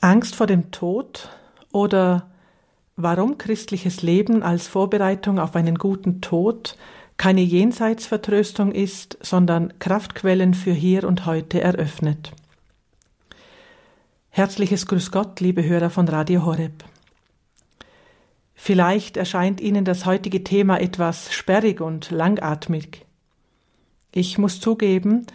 Angst vor dem Tod oder warum christliches Leben als Vorbereitung auf einen guten Tod keine Jenseitsvertröstung ist, sondern Kraftquellen für hier und heute eröffnet. Herzliches Grüß Gott, liebe Hörer von Radio Horeb. Vielleicht erscheint Ihnen das heutige Thema etwas sperrig und langatmig. Ich muss zugeben,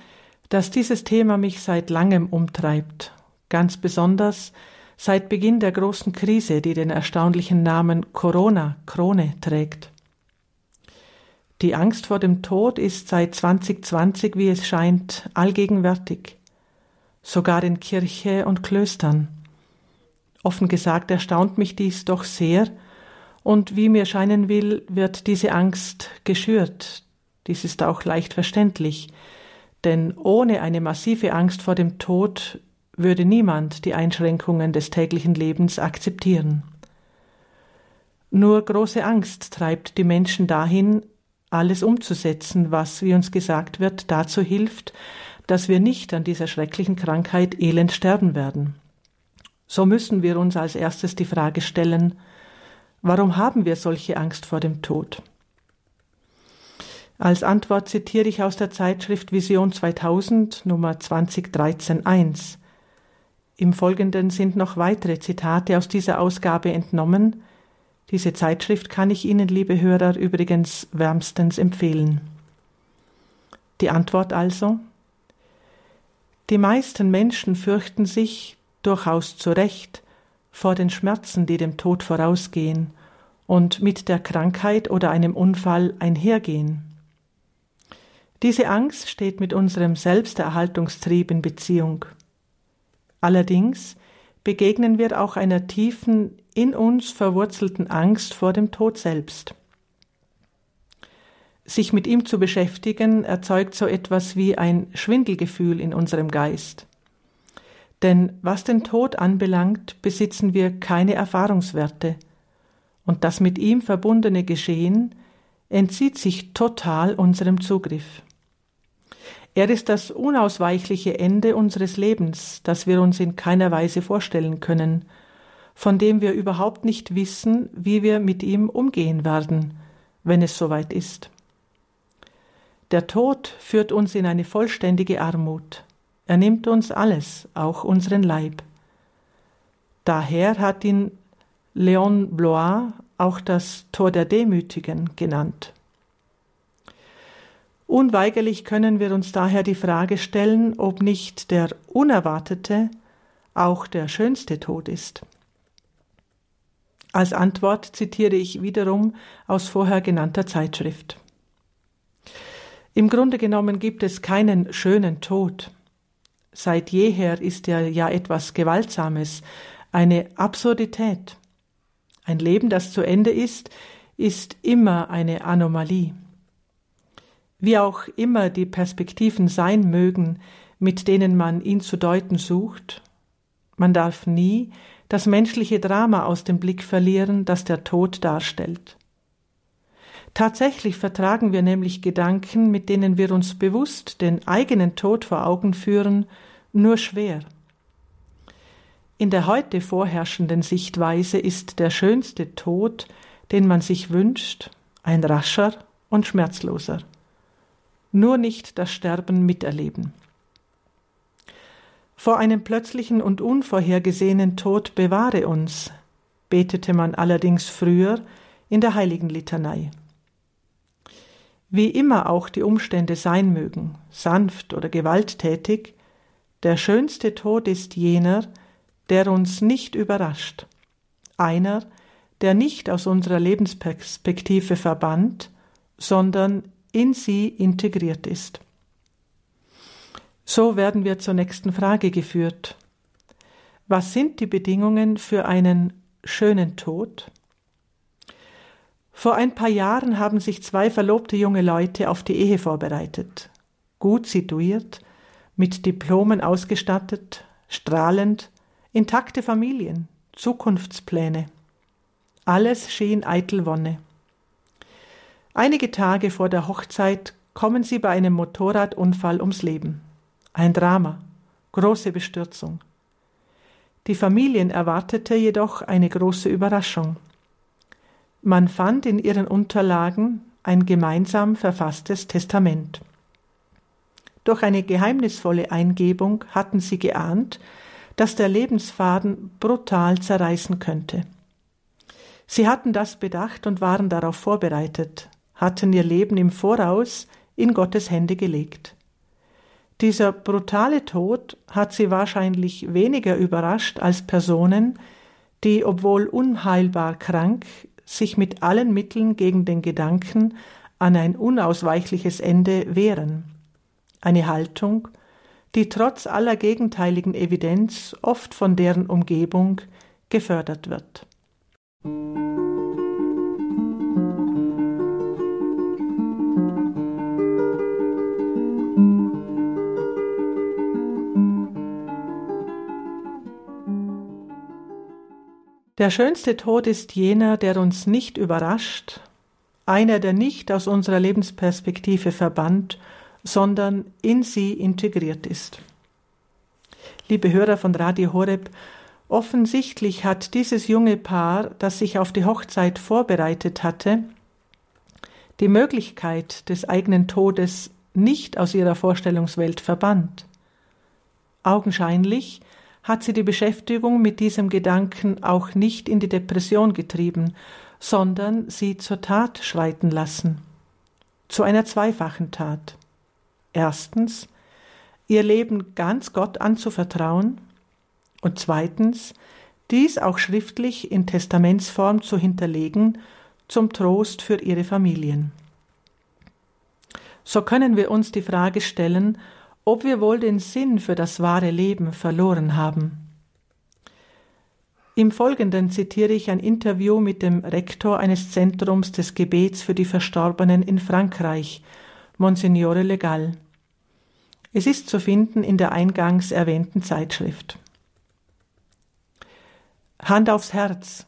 dass dieses Thema mich seit langem umtreibt, ganz besonders seit Beginn der großen Krise, die den erstaunlichen Namen Corona Krone trägt. Die Angst vor dem Tod ist seit 2020, wie es scheint, allgegenwärtig, sogar in Kirche und Klöstern. Offen gesagt erstaunt mich dies doch sehr, und wie mir scheinen will, wird diese Angst geschürt. Dies ist auch leicht verständlich, denn ohne eine massive Angst vor dem Tod würde niemand die Einschränkungen des täglichen Lebens akzeptieren. Nur große Angst treibt die Menschen dahin, alles umzusetzen, was, wie uns gesagt wird, dazu hilft, dass wir nicht an dieser schrecklichen Krankheit elend sterben werden. So müssen wir uns als erstes die Frage stellen, warum haben wir solche Angst vor dem Tod? Als Antwort zitiere ich aus der Zeitschrift Vision 2000 Nummer 2013.1. Im Folgenden sind noch weitere Zitate aus dieser Ausgabe entnommen. Diese Zeitschrift kann ich Ihnen, liebe Hörer, übrigens wärmstens empfehlen. Die Antwort also Die meisten Menschen fürchten sich, durchaus zu Recht, vor den Schmerzen, die dem Tod vorausgehen und mit der Krankheit oder einem Unfall einhergehen. Diese Angst steht mit unserem Selbsterhaltungstrieb in Beziehung. Allerdings begegnen wir auch einer tiefen, in uns verwurzelten Angst vor dem Tod selbst. Sich mit ihm zu beschäftigen, erzeugt so etwas wie ein Schwindelgefühl in unserem Geist. Denn was den Tod anbelangt, besitzen wir keine Erfahrungswerte, und das mit ihm verbundene Geschehen entzieht sich total unserem Zugriff. Er ist das unausweichliche Ende unseres Lebens, das wir uns in keiner Weise vorstellen können, von dem wir überhaupt nicht wissen, wie wir mit ihm umgehen werden, wenn es soweit ist. Der Tod führt uns in eine vollständige Armut. Er nimmt uns alles, auch unseren Leib. Daher hat ihn Léon Blois auch das Tor der Demütigen genannt. Unweigerlich können wir uns daher die Frage stellen, ob nicht der unerwartete auch der schönste Tod ist. Als Antwort zitiere ich wiederum aus vorher genannter Zeitschrift. Im Grunde genommen gibt es keinen schönen Tod. Seit jeher ist er ja etwas Gewaltsames, eine Absurdität. Ein Leben, das zu Ende ist, ist immer eine Anomalie wie auch immer die Perspektiven sein mögen, mit denen man ihn zu deuten sucht, man darf nie das menschliche Drama aus dem Blick verlieren, das der Tod darstellt. Tatsächlich vertragen wir nämlich Gedanken, mit denen wir uns bewusst den eigenen Tod vor Augen führen, nur schwer. In der heute vorherrschenden Sichtweise ist der schönste Tod, den man sich wünscht, ein rascher und schmerzloser nur nicht das Sterben miterleben. Vor einem plötzlichen und unvorhergesehenen Tod bewahre uns, betete man allerdings früher in der heiligen Litanei. Wie immer auch die Umstände sein mögen, sanft oder gewalttätig, der schönste Tod ist jener, der uns nicht überrascht, einer, der nicht aus unserer Lebensperspektive verbannt, sondern in sie integriert ist. So werden wir zur nächsten Frage geführt. Was sind die Bedingungen für einen schönen Tod? Vor ein paar Jahren haben sich zwei verlobte junge Leute auf die Ehe vorbereitet, gut situiert, mit Diplomen ausgestattet, strahlend, intakte Familien, Zukunftspläne. Alles schien eitel Wonne. Einige Tage vor der Hochzeit kommen sie bei einem Motorradunfall ums Leben. Ein Drama, große Bestürzung. Die Familien erwartete jedoch eine große Überraschung. Man fand in ihren Unterlagen ein gemeinsam verfasstes Testament. Durch eine geheimnisvolle Eingebung hatten sie geahnt, dass der Lebensfaden brutal zerreißen könnte. Sie hatten das bedacht und waren darauf vorbereitet, hatten ihr Leben im Voraus in Gottes Hände gelegt. Dieser brutale Tod hat sie wahrscheinlich weniger überrascht als Personen, die, obwohl unheilbar krank, sich mit allen Mitteln gegen den Gedanken an ein unausweichliches Ende wehren. Eine Haltung, die trotz aller gegenteiligen Evidenz oft von deren Umgebung gefördert wird. Der schönste Tod ist jener, der uns nicht überrascht, einer, der nicht aus unserer Lebensperspektive verbannt, sondern in sie integriert ist. Liebe Hörer von Radio Horeb, offensichtlich hat dieses junge Paar, das sich auf die Hochzeit vorbereitet hatte, die Möglichkeit des eigenen Todes nicht aus ihrer Vorstellungswelt verbannt. Augenscheinlich hat sie die Beschäftigung mit diesem Gedanken auch nicht in die Depression getrieben, sondern sie zur Tat schreiten lassen. Zu einer zweifachen Tat. Erstens, ihr Leben ganz Gott anzuvertrauen und zweitens, dies auch schriftlich in Testamentsform zu hinterlegen, zum Trost für ihre Familien. So können wir uns die Frage stellen, ob wir wohl den Sinn für das wahre Leben verloren haben. Im Folgenden zitiere ich ein Interview mit dem Rektor eines Zentrums des Gebets für die Verstorbenen in Frankreich, Monsignore Legal. Es ist zu finden in der eingangs erwähnten Zeitschrift. Hand aufs Herz.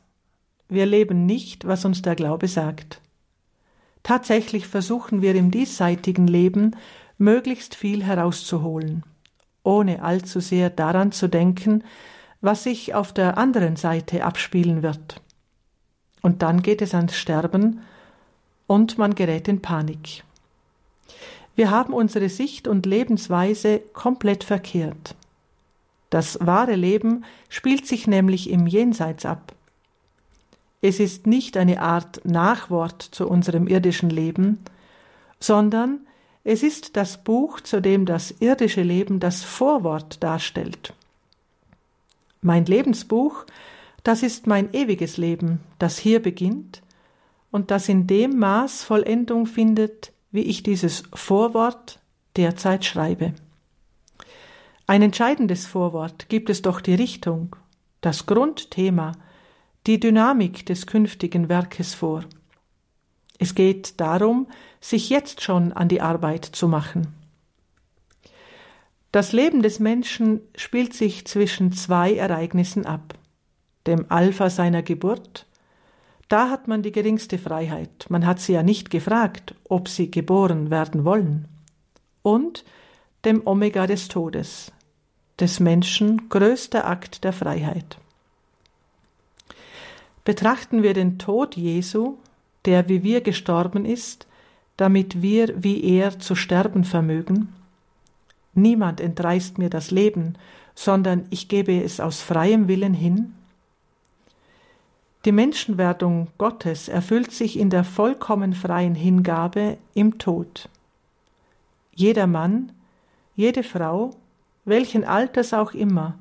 Wir leben nicht, was uns der Glaube sagt. Tatsächlich versuchen wir im diesseitigen Leben möglichst viel herauszuholen, ohne allzu sehr daran zu denken, was sich auf der anderen Seite abspielen wird. Und dann geht es ans Sterben und man gerät in Panik. Wir haben unsere Sicht und Lebensweise komplett verkehrt. Das wahre Leben spielt sich nämlich im Jenseits ab. Es ist nicht eine Art Nachwort zu unserem irdischen Leben, sondern es ist das Buch, zu dem das irdische Leben das Vorwort darstellt. Mein Lebensbuch, das ist mein ewiges Leben, das hier beginnt und das in dem Maß Vollendung findet, wie ich dieses Vorwort derzeit schreibe. Ein entscheidendes Vorwort gibt es doch die Richtung, das Grundthema, die Dynamik des künftigen Werkes vor. Es geht darum, sich jetzt schon an die Arbeit zu machen. Das Leben des Menschen spielt sich zwischen zwei Ereignissen ab. Dem Alpha seiner Geburt, da hat man die geringste Freiheit, man hat sie ja nicht gefragt, ob sie geboren werden wollen, und dem Omega des Todes, des Menschen größter Akt der Freiheit. Betrachten wir den Tod Jesu, der wie wir gestorben ist, damit wir wie er zu sterben vermögen? Niemand entreißt mir das Leben, sondern ich gebe es aus freiem Willen hin? Die Menschenwerdung Gottes erfüllt sich in der vollkommen freien Hingabe im Tod. Jeder Mann, jede Frau, welchen Alters auch immer,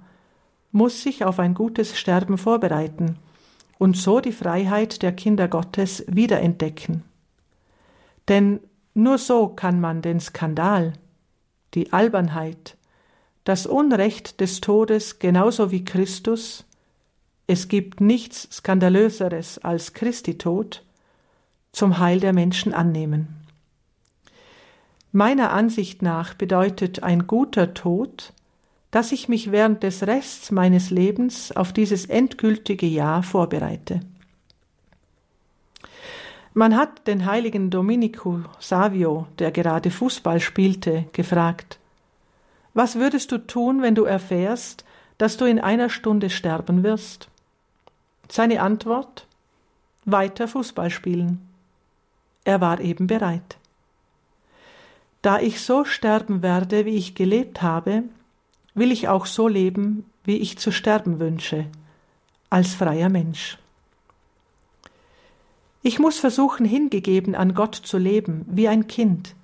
muss sich auf ein gutes Sterben vorbereiten und so die Freiheit der Kinder Gottes wiederentdecken. Denn nur so kann man den Skandal, die Albernheit, das Unrecht des Todes genauso wie Christus, es gibt nichts Skandalöseres als Christi Tod, zum Heil der Menschen annehmen. Meiner Ansicht nach bedeutet ein guter Tod, dass ich mich während des Rests meines Lebens auf dieses endgültige Jahr vorbereite. Man hat den heiligen Domenico Savio, der gerade Fußball spielte, gefragt, was würdest du tun, wenn du erfährst, dass du in einer Stunde sterben wirst? Seine Antwort weiter Fußball spielen. Er war eben bereit. Da ich so sterben werde, wie ich gelebt habe, will ich auch so leben, wie ich zu sterben wünsche, als freier Mensch. Ich muss versuchen, hingegeben an Gott zu leben, wie ein Kind,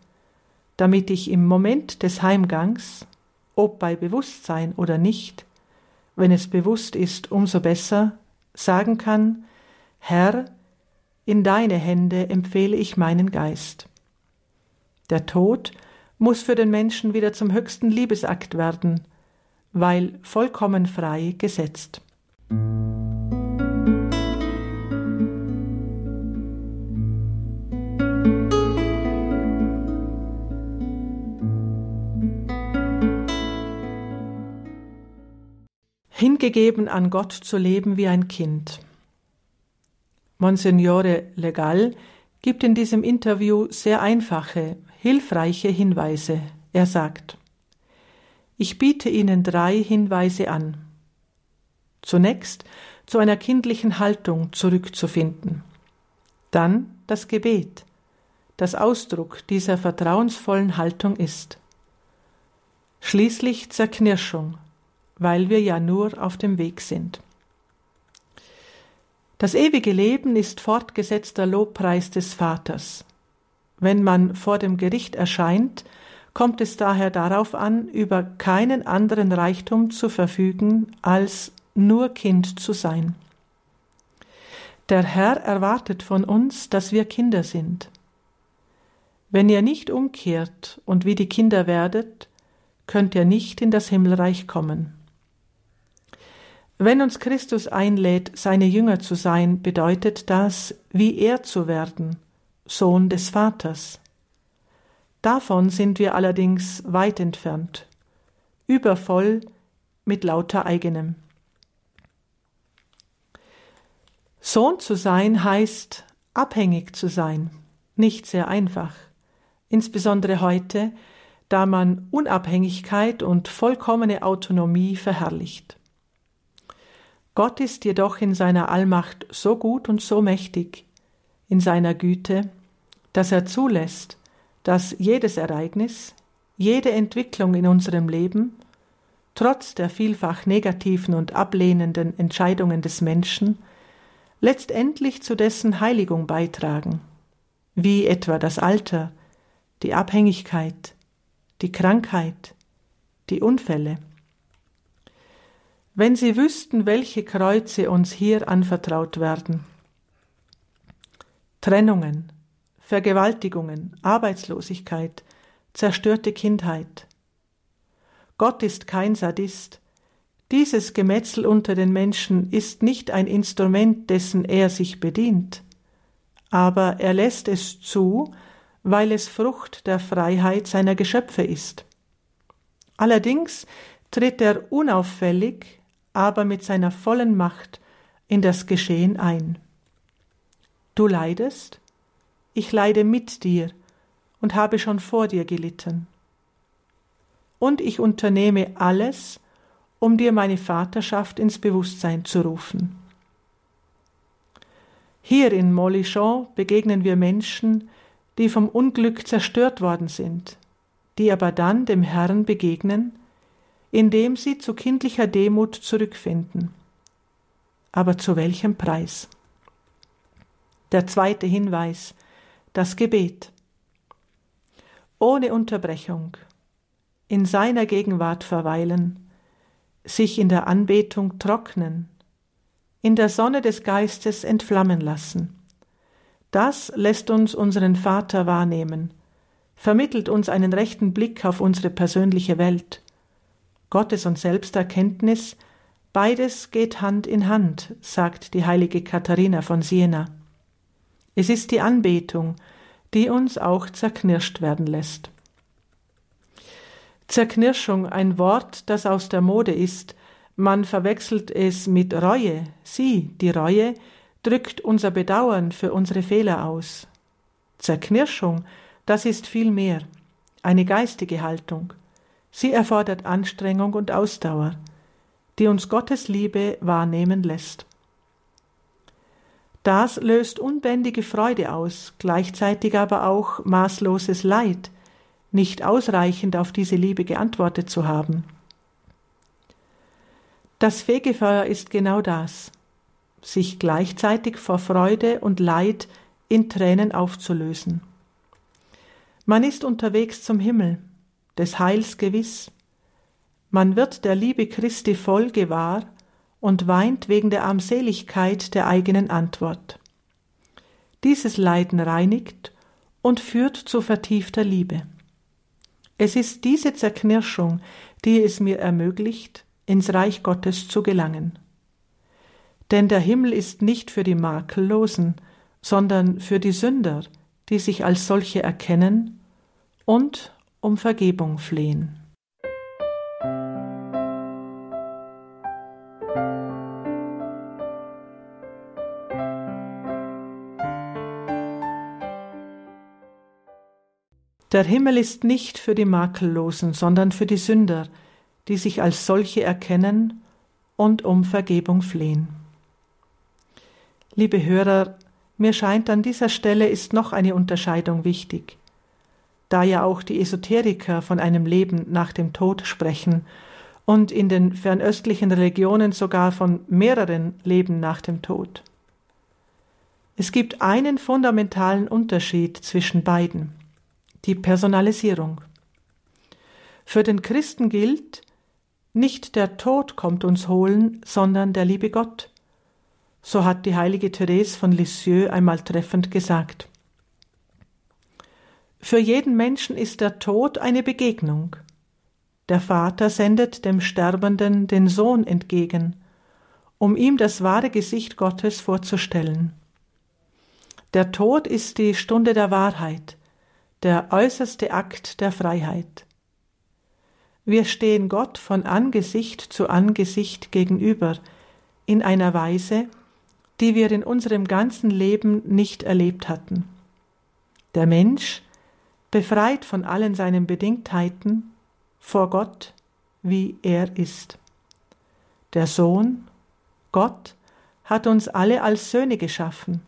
damit ich im Moment des Heimgangs, ob bei Bewusstsein oder nicht, wenn es bewusst ist, umso besser, sagen kann, Herr, in deine Hände empfehle ich meinen Geist. Der Tod muss für den Menschen wieder zum höchsten Liebesakt werden, weil vollkommen frei gesetzt. hingegeben an Gott zu leben wie ein Kind. Monsignore Legal gibt in diesem Interview sehr einfache, hilfreiche Hinweise. Er sagt, ich biete Ihnen drei Hinweise an. Zunächst zu einer kindlichen Haltung zurückzufinden. Dann das Gebet, das Ausdruck dieser vertrauensvollen Haltung ist. Schließlich Zerknirschung, weil wir ja nur auf dem Weg sind. Das ewige Leben ist fortgesetzter Lobpreis des Vaters. Wenn man vor dem Gericht erscheint, kommt es daher darauf an, über keinen anderen Reichtum zu verfügen, als nur Kind zu sein. Der Herr erwartet von uns, dass wir Kinder sind. Wenn ihr nicht umkehrt und wie die Kinder werdet, könnt ihr nicht in das Himmelreich kommen. Wenn uns Christus einlädt, seine Jünger zu sein, bedeutet das, wie er zu werden, Sohn des Vaters. Davon sind wir allerdings weit entfernt, übervoll mit lauter eigenem. Sohn zu sein heißt abhängig zu sein, nicht sehr einfach, insbesondere heute, da man Unabhängigkeit und vollkommene Autonomie verherrlicht. Gott ist jedoch in seiner Allmacht so gut und so mächtig, in seiner Güte, dass er zulässt, dass jedes Ereignis, jede Entwicklung in unserem Leben, trotz der vielfach negativen und ablehnenden Entscheidungen des Menschen, letztendlich zu dessen Heiligung beitragen, wie etwa das Alter, die Abhängigkeit, die Krankheit, die Unfälle. Wenn Sie wüssten, welche Kreuze uns hier anvertraut werden. Trennungen, Vergewaltigungen, Arbeitslosigkeit, zerstörte Kindheit. Gott ist kein Sadist. Dieses Gemetzel unter den Menschen ist nicht ein Instrument, dessen er sich bedient. Aber er lässt es zu, weil es Frucht der Freiheit seiner Geschöpfe ist. Allerdings tritt er unauffällig aber mit seiner vollen Macht in das Geschehen ein. Du leidest, ich leide mit dir und habe schon vor dir gelitten. Und ich unternehme alles, um dir meine Vaterschaft ins Bewusstsein zu rufen. Hier in Molichon begegnen wir Menschen, die vom Unglück zerstört worden sind, die aber dann dem Herrn begegnen, indem sie zu kindlicher Demut zurückfinden. Aber zu welchem Preis? Der zweite Hinweis, das Gebet. Ohne Unterbrechung, in seiner Gegenwart verweilen, sich in der Anbetung trocknen, in der Sonne des Geistes entflammen lassen. Das lässt uns unseren Vater wahrnehmen, vermittelt uns einen rechten Blick auf unsere persönliche Welt, Gottes und Selbsterkenntnis, beides geht Hand in Hand, sagt die heilige Katharina von Siena. Es ist die Anbetung, die uns auch zerknirscht werden lässt. Zerknirschung, ein Wort, das aus der Mode ist, man verwechselt es mit Reue. Sie, die Reue, drückt unser Bedauern für unsere Fehler aus. Zerknirschung, das ist viel mehr, eine geistige Haltung. Sie erfordert Anstrengung und Ausdauer. die uns Gottes Liebe wahrnehmen lässt. Das löst unbändige Freude aus, gleichzeitig aber auch maßloses Leid, nicht ausreichend auf diese Liebe geantwortet zu haben. Das Fegefeuer ist genau das, sich gleichzeitig vor Freude und Leid in Tränen aufzulösen. Man ist unterwegs zum Himmel, des Heils gewiss. Man wird der Liebe Christi voll gewahr und weint wegen der Armseligkeit der eigenen Antwort. Dieses Leiden reinigt und führt zu vertiefter Liebe. Es ist diese Zerknirschung, die es mir ermöglicht, ins Reich Gottes zu gelangen. Denn der Himmel ist nicht für die Makellosen, sondern für die Sünder, die sich als solche erkennen und um Vergebung flehen. Der Himmel ist nicht für die Makellosen, sondern für die Sünder, die sich als solche erkennen und um Vergebung flehen. Liebe Hörer, mir scheint an dieser Stelle ist noch eine Unterscheidung wichtig, da ja auch die Esoteriker von einem Leben nach dem Tod sprechen und in den fernöstlichen Religionen sogar von mehreren Leben nach dem Tod. Es gibt einen fundamentalen Unterschied zwischen beiden die Personalisierung. Für den Christen gilt, nicht der Tod kommt uns holen, sondern der liebe Gott. So hat die heilige Therese von Lisieux einmal treffend gesagt. Für jeden Menschen ist der Tod eine Begegnung. Der Vater sendet dem Sterbenden den Sohn entgegen, um ihm das wahre Gesicht Gottes vorzustellen. Der Tod ist die Stunde der Wahrheit, der äußerste Akt der Freiheit. Wir stehen Gott von Angesicht zu Angesicht gegenüber in einer Weise, die wir in unserem ganzen Leben nicht erlebt hatten. Der Mensch, befreit von allen seinen Bedingtheiten, vor Gott, wie er ist. Der Sohn, Gott, hat uns alle als Söhne geschaffen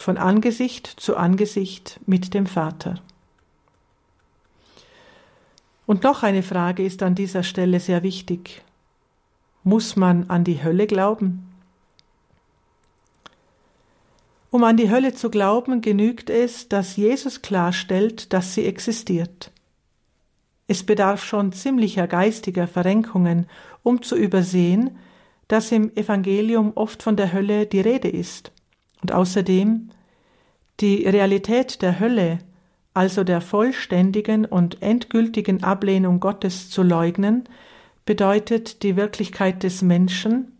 von Angesicht zu Angesicht mit dem Vater. Und noch eine Frage ist an dieser Stelle sehr wichtig. Muss man an die Hölle glauben? Um an die Hölle zu glauben, genügt es, dass Jesus klarstellt, dass sie existiert. Es bedarf schon ziemlicher geistiger Verrenkungen, um zu übersehen, dass im Evangelium oft von der Hölle die Rede ist. Und außerdem die Realität der Hölle, also der vollständigen und endgültigen Ablehnung Gottes zu leugnen, bedeutet die Wirklichkeit des Menschen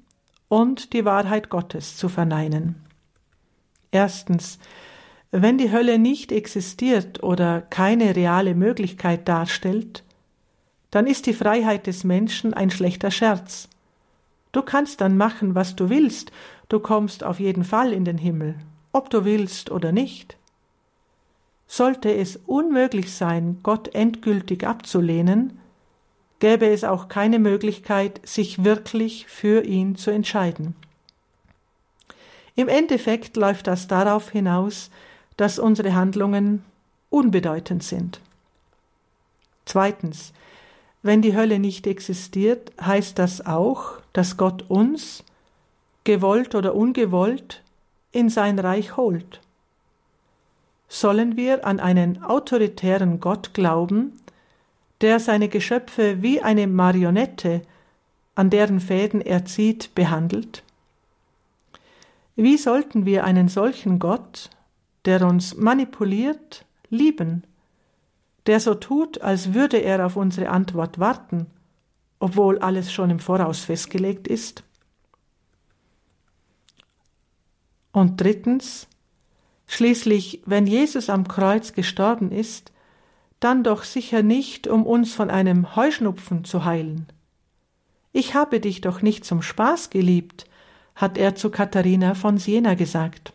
und die Wahrheit Gottes zu verneinen. Erstens, wenn die Hölle nicht existiert oder keine reale Möglichkeit darstellt, dann ist die Freiheit des Menschen ein schlechter Scherz. Du kannst dann machen, was du willst, du kommst auf jeden Fall in den Himmel, ob du willst oder nicht. Sollte es unmöglich sein, Gott endgültig abzulehnen, gäbe es auch keine Möglichkeit, sich wirklich für ihn zu entscheiden. Im Endeffekt läuft das darauf hinaus, dass unsere Handlungen unbedeutend sind. Zweitens, wenn die Hölle nicht existiert, heißt das auch, dass Gott uns, gewollt oder ungewollt, in sein Reich holt. Sollen wir an einen autoritären Gott glauben, der seine Geschöpfe wie eine Marionette, an deren Fäden er zieht, behandelt? Wie sollten wir einen solchen Gott, der uns manipuliert, lieben, der so tut, als würde er auf unsere Antwort warten, obwohl alles schon im Voraus festgelegt ist? Und drittens, schließlich, wenn Jesus am Kreuz gestorben ist, dann doch sicher nicht, um uns von einem Heuschnupfen zu heilen. Ich habe dich doch nicht zum Spaß geliebt, hat er zu Katharina von Siena gesagt.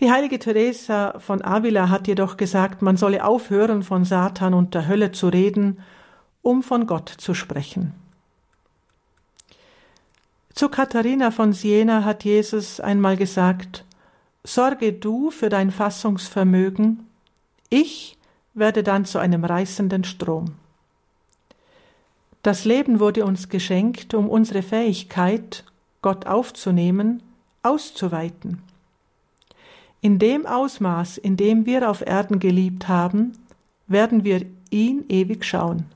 Die heilige Teresa von Avila hat jedoch gesagt, man solle aufhören, von Satan und der Hölle zu reden, um von Gott zu sprechen. Zu Katharina von Siena hat Jesus einmal gesagt, Sorge du für dein Fassungsvermögen, ich werde dann zu einem reißenden Strom. Das Leben wurde uns geschenkt, um unsere Fähigkeit, Gott aufzunehmen, auszuweiten. In dem Ausmaß, in dem wir auf Erden geliebt haben, werden wir ihn ewig schauen.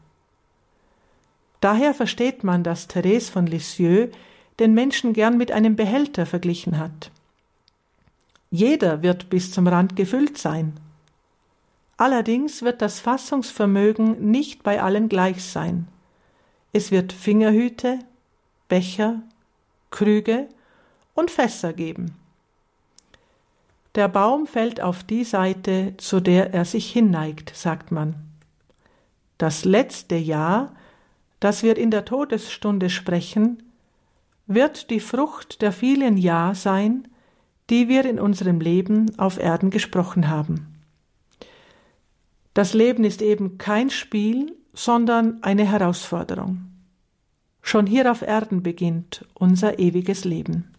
Daher versteht man, dass Therese von Lisieux den Menschen gern mit einem Behälter verglichen hat. Jeder wird bis zum Rand gefüllt sein. Allerdings wird das Fassungsvermögen nicht bei allen gleich sein. Es wird Fingerhüte, Becher, Krüge und Fässer geben. Der Baum fällt auf die Seite, zu der er sich hinneigt, sagt man. Das letzte Ja, das wir in der Todesstunde sprechen, wird die Frucht der vielen Ja sein, die wir in unserem Leben auf Erden gesprochen haben. Das Leben ist eben kein Spiel, sondern eine Herausforderung. Schon hier auf Erden beginnt unser ewiges Leben.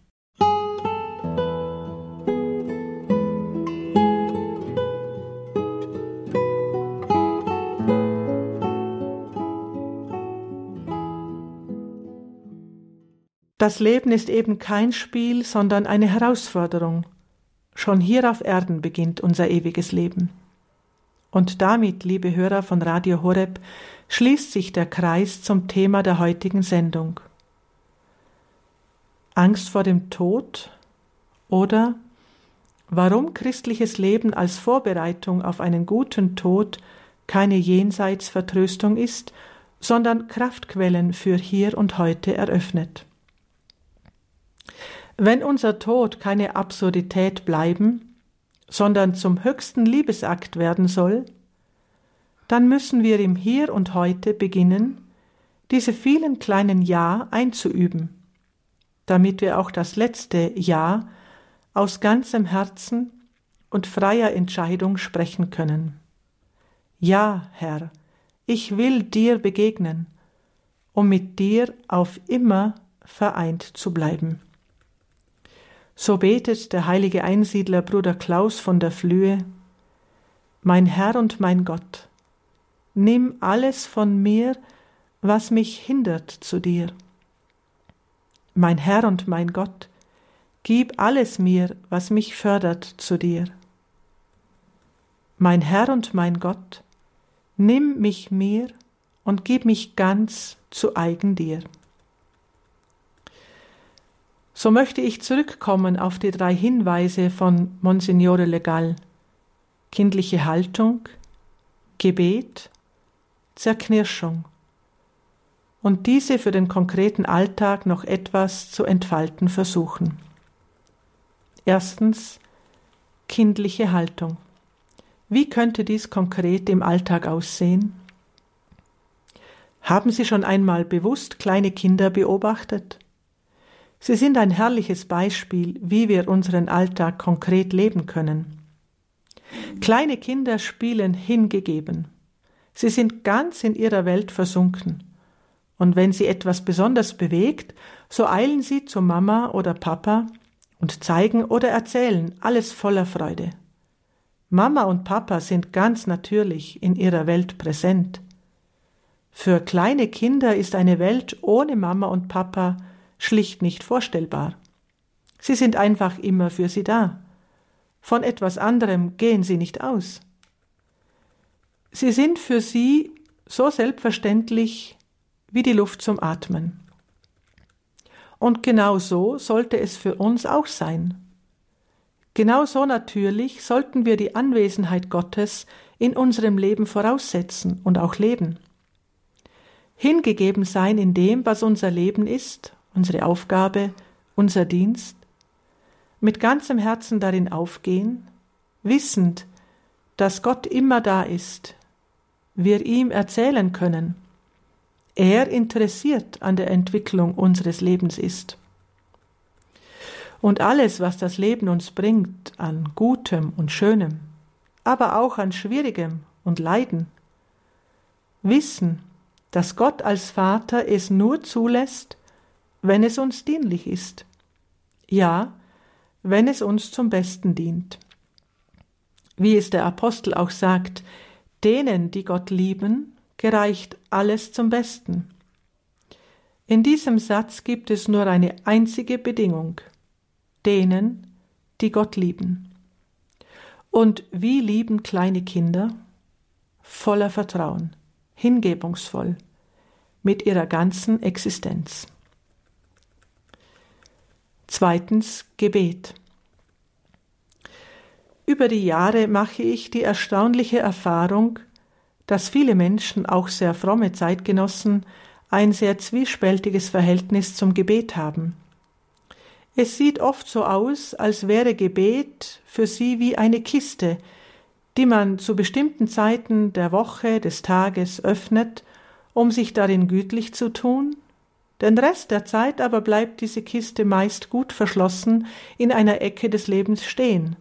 Das Leben ist eben kein Spiel, sondern eine Herausforderung. Schon hier auf Erden beginnt unser ewiges Leben. Und damit, liebe Hörer von Radio Horeb, schließt sich der Kreis zum Thema der heutigen Sendung. Angst vor dem Tod oder warum christliches Leben als Vorbereitung auf einen guten Tod keine Jenseitsvertröstung ist, sondern Kraftquellen für hier und heute eröffnet. Wenn unser Tod keine Absurdität bleiben, sondern zum höchsten Liebesakt werden soll, dann müssen wir im Hier und heute beginnen, diese vielen kleinen Ja einzuüben, damit wir auch das letzte Ja aus ganzem Herzen und freier Entscheidung sprechen können. Ja, Herr, ich will dir begegnen, um mit dir auf immer vereint zu bleiben. So betet der heilige Einsiedler Bruder Klaus von der Flühe, Mein Herr und mein Gott, nimm alles von mir, was mich hindert zu dir. Mein Herr und mein Gott, gib alles mir, was mich fördert zu dir. Mein Herr und mein Gott, nimm mich mir und gib mich ganz zu eigen dir. So möchte ich zurückkommen auf die drei Hinweise von Monsignore Legal. Kindliche Haltung, Gebet, Zerknirschung. Und diese für den konkreten Alltag noch etwas zu entfalten versuchen. Erstens, kindliche Haltung. Wie könnte dies konkret im Alltag aussehen? Haben Sie schon einmal bewusst kleine Kinder beobachtet? Sie sind ein herrliches Beispiel, wie wir unseren Alltag konkret leben können. Kleine Kinder spielen hingegeben. Sie sind ganz in ihrer Welt versunken. Und wenn sie etwas besonders bewegt, so eilen sie zu Mama oder Papa und zeigen oder erzählen alles voller Freude. Mama und Papa sind ganz natürlich in ihrer Welt präsent. Für kleine Kinder ist eine Welt ohne Mama und Papa schlicht nicht vorstellbar. Sie sind einfach immer für sie da. Von etwas anderem gehen sie nicht aus. Sie sind für sie so selbstverständlich wie die Luft zum Atmen. Und genau so sollte es für uns auch sein. Genau so natürlich sollten wir die Anwesenheit Gottes in unserem Leben voraussetzen und auch leben. Hingegeben sein in dem, was unser Leben ist unsere Aufgabe, unser Dienst, mit ganzem Herzen darin aufgehen, wissend, dass Gott immer da ist, wir ihm erzählen können, er interessiert an der Entwicklung unseres Lebens ist. Und alles, was das Leben uns bringt an Gutem und Schönem, aber auch an Schwierigem und Leiden, wissen, dass Gott als Vater es nur zulässt, wenn es uns dienlich ist. Ja, wenn es uns zum Besten dient. Wie es der Apostel auch sagt, denen, die Gott lieben, gereicht alles zum Besten. In diesem Satz gibt es nur eine einzige Bedingung denen, die Gott lieben. Und wie lieben kleine Kinder? Voller Vertrauen, hingebungsvoll, mit ihrer ganzen Existenz. Zweitens Gebet. Über die Jahre mache ich die erstaunliche Erfahrung, dass viele Menschen, auch sehr fromme Zeitgenossen, ein sehr zwiespältiges Verhältnis zum Gebet haben. Es sieht oft so aus, als wäre Gebet für sie wie eine Kiste, die man zu bestimmten Zeiten der Woche, des Tages öffnet, um sich darin gütlich zu tun, den Rest der Zeit aber bleibt diese Kiste meist gut verschlossen in einer Ecke des Lebens stehen,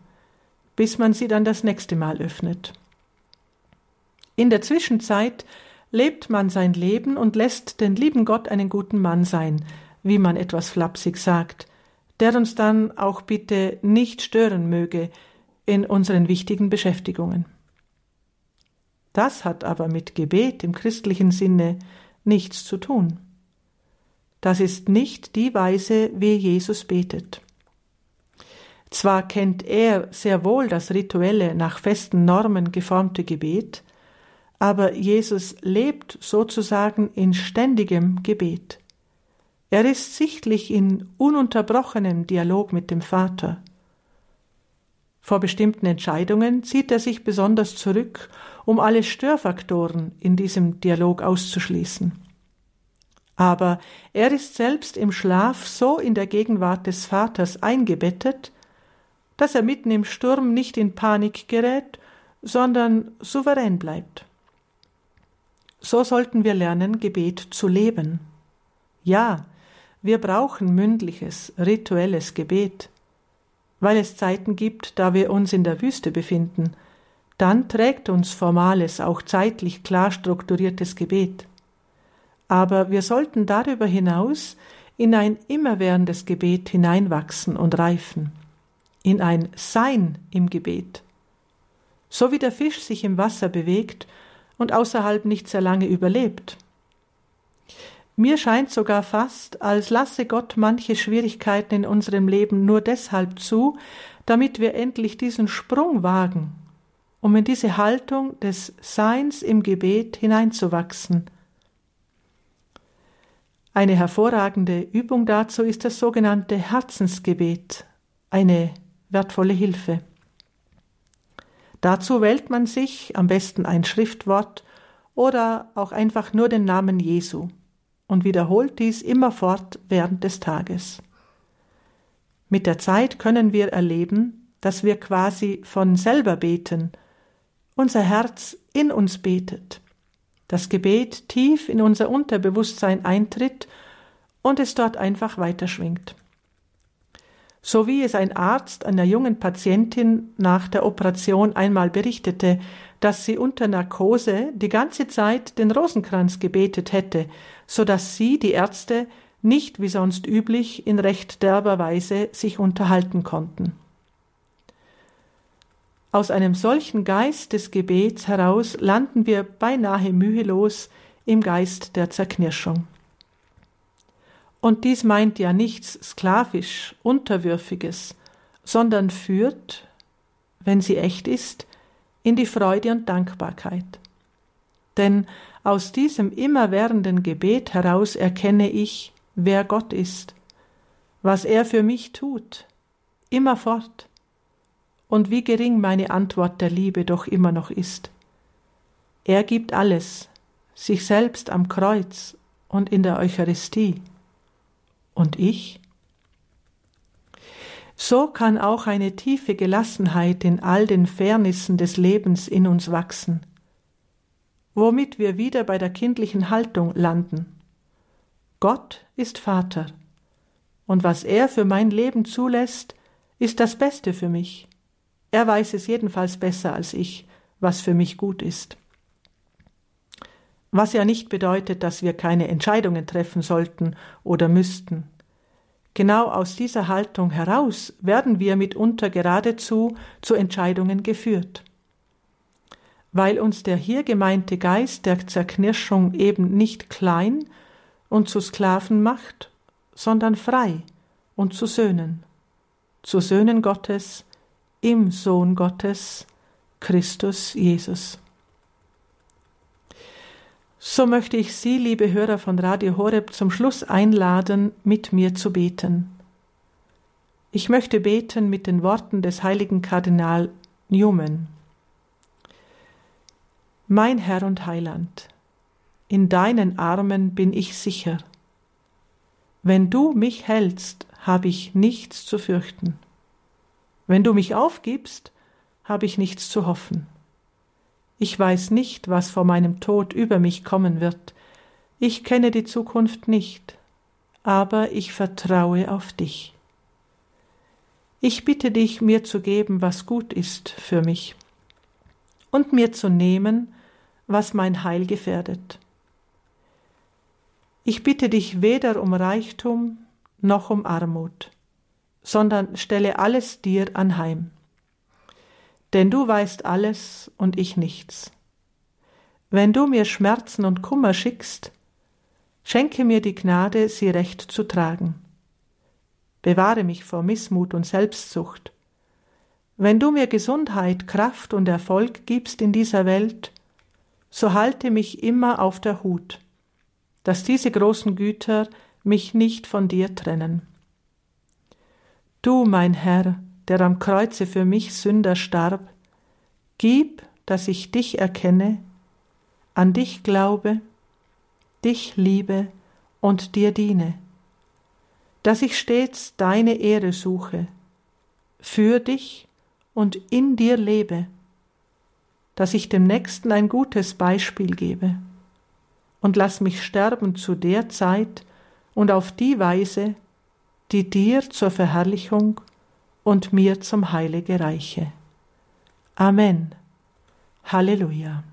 bis man sie dann das nächste Mal öffnet. In der Zwischenzeit lebt man sein Leben und lässt den lieben Gott einen guten Mann sein, wie man etwas flapsig sagt, der uns dann auch bitte nicht stören möge in unseren wichtigen Beschäftigungen. Das hat aber mit Gebet im christlichen Sinne nichts zu tun. Das ist nicht die Weise, wie Jesus betet. Zwar kennt er sehr wohl das rituelle, nach festen Normen geformte Gebet, aber Jesus lebt sozusagen in ständigem Gebet. Er ist sichtlich in ununterbrochenem Dialog mit dem Vater. Vor bestimmten Entscheidungen zieht er sich besonders zurück, um alle Störfaktoren in diesem Dialog auszuschließen. Aber er ist selbst im Schlaf so in der Gegenwart des Vaters eingebettet, dass er mitten im Sturm nicht in Panik gerät, sondern souverän bleibt. So sollten wir lernen, Gebet zu leben. Ja, wir brauchen mündliches, rituelles Gebet. Weil es Zeiten gibt, da wir uns in der Wüste befinden, dann trägt uns formales, auch zeitlich klar strukturiertes Gebet. Aber wir sollten darüber hinaus in ein immerwährendes Gebet hineinwachsen und reifen, in ein Sein im Gebet. So wie der Fisch sich im Wasser bewegt und außerhalb nicht sehr lange überlebt, mir scheint sogar fast, als lasse Gott manche Schwierigkeiten in unserem Leben nur deshalb zu, damit wir endlich diesen Sprung wagen, um in diese Haltung des Seins im Gebet hineinzuwachsen. Eine hervorragende Übung dazu ist das sogenannte Herzensgebet, eine wertvolle Hilfe. Dazu wählt man sich am besten ein Schriftwort oder auch einfach nur den Namen Jesu und wiederholt dies immerfort während des Tages. Mit der Zeit können wir erleben, dass wir quasi von selber beten, unser Herz in uns betet, das Gebet tief in unser Unterbewusstsein eintritt und es dort einfach weiterschwingt. So wie es ein Arzt einer jungen Patientin nach der Operation einmal berichtete, dass sie unter Narkose die ganze Zeit den Rosenkranz gebetet hätte, so dass sie, die Ärzte, nicht wie sonst üblich in recht derber Weise sich unterhalten konnten. Aus einem solchen Geist des Gebets heraus landen wir beinahe mühelos im Geist der Zerknirschung. Und dies meint ja nichts sklavisch, unterwürfiges, sondern führt, wenn sie echt ist, in die Freude und Dankbarkeit. Denn aus diesem immerwährenden Gebet heraus erkenne ich, wer Gott ist, was er für mich tut, immerfort, und wie gering meine Antwort der Liebe doch immer noch ist. Er gibt alles, sich selbst am Kreuz und in der Eucharistie. Und ich? So kann auch eine tiefe Gelassenheit in all den Fairnissen des Lebens in uns wachsen, womit wir wieder bei der kindlichen Haltung landen. Gott ist Vater, und was er für mein Leben zulässt, ist das Beste für mich. Er weiß es jedenfalls besser als ich, was für mich gut ist. was ja nicht bedeutet, dass wir keine Entscheidungen treffen sollten oder müssten. Genau aus dieser Haltung heraus werden wir mitunter geradezu zu Entscheidungen geführt. Weil uns der hier gemeinte Geist der Zerknirschung eben nicht klein und zu Sklaven macht, sondern frei und zu Söhnen, zu Söhnen Gottes, im Sohn Gottes, Christus Jesus. So möchte ich Sie, liebe Hörer von Radio Horeb, zum Schluss einladen, mit mir zu beten. Ich möchte beten mit den Worten des heiligen Kardinal Newman. Mein Herr und Heiland, in deinen Armen bin ich sicher. Wenn du mich hältst, habe ich nichts zu fürchten. Wenn du mich aufgibst, habe ich nichts zu hoffen. Ich weiß nicht, was vor meinem Tod über mich kommen wird. Ich kenne die Zukunft nicht, aber ich vertraue auf dich. Ich bitte dich, mir zu geben, was gut ist für mich, und mir zu nehmen, was mein Heil gefährdet. Ich bitte dich weder um Reichtum noch um Armut, sondern stelle alles dir anheim denn du weißt alles und ich nichts. Wenn du mir Schmerzen und Kummer schickst, schenke mir die Gnade, sie recht zu tragen. Bewahre mich vor Missmut und Selbstsucht. Wenn du mir Gesundheit, Kraft und Erfolg gibst in dieser Welt, so halte mich immer auf der Hut, dass diese großen Güter mich nicht von dir trennen. Du, mein Herr, der am Kreuze für mich Sünder starb, gib, dass ich dich erkenne, an dich glaube, dich liebe und dir diene, dass ich stets deine Ehre suche, für dich und in dir lebe, dass ich dem Nächsten ein gutes Beispiel gebe, und lass mich sterben zu der Zeit und auf die Weise, die dir zur Verherrlichung und mir zum Heile gereiche. Amen. Halleluja.